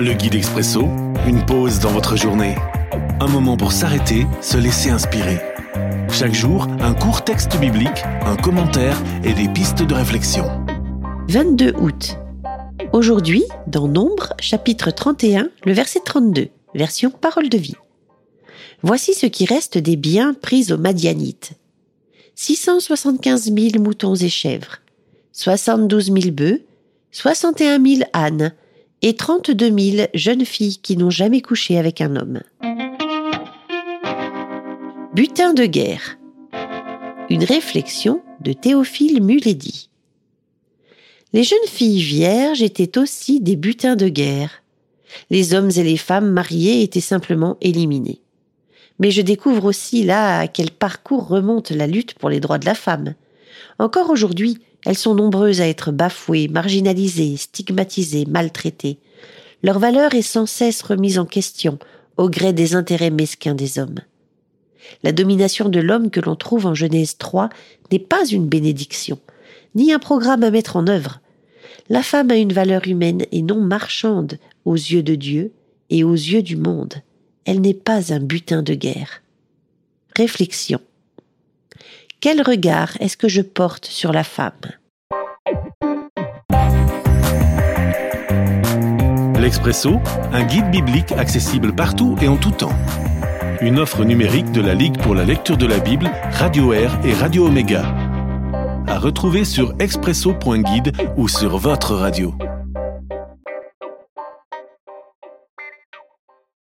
Le guide expresso, une pause dans votre journée. Un moment pour s'arrêter, se laisser inspirer. Chaque jour, un court texte biblique, un commentaire et des pistes de réflexion. 22 août. Aujourd'hui, dans Nombre, chapitre 31, le verset 32, version Parole de vie. Voici ce qui reste des biens pris aux Madianites. 675 000 moutons et chèvres, 72 000 bœufs, 61 000 ânes, et 32 000 jeunes filles qui n'ont jamais couché avec un homme. Butin de guerre. Une réflexion de Théophile Muledi. Les jeunes filles vierges étaient aussi des butins de guerre. Les hommes et les femmes mariés étaient simplement éliminés. Mais je découvre aussi là à quel parcours remonte la lutte pour les droits de la femme. Encore aujourd'hui, elles sont nombreuses à être bafouées, marginalisées, stigmatisées, maltraitées. Leur valeur est sans cesse remise en question au gré des intérêts mesquins des hommes. La domination de l'homme que l'on trouve en Genèse 3 n'est pas une bénédiction, ni un programme à mettre en œuvre. La femme a une valeur humaine et non marchande aux yeux de Dieu et aux yeux du monde. Elle n'est pas un butin de guerre. Réflexion. Quel regard est-ce que je porte sur la femme? L'Expresso, un guide biblique accessible partout et en tout temps. Une offre numérique de la Ligue pour la lecture de la Bible, Radio Air et Radio Omega. À retrouver sur expresso.guide ou sur votre radio.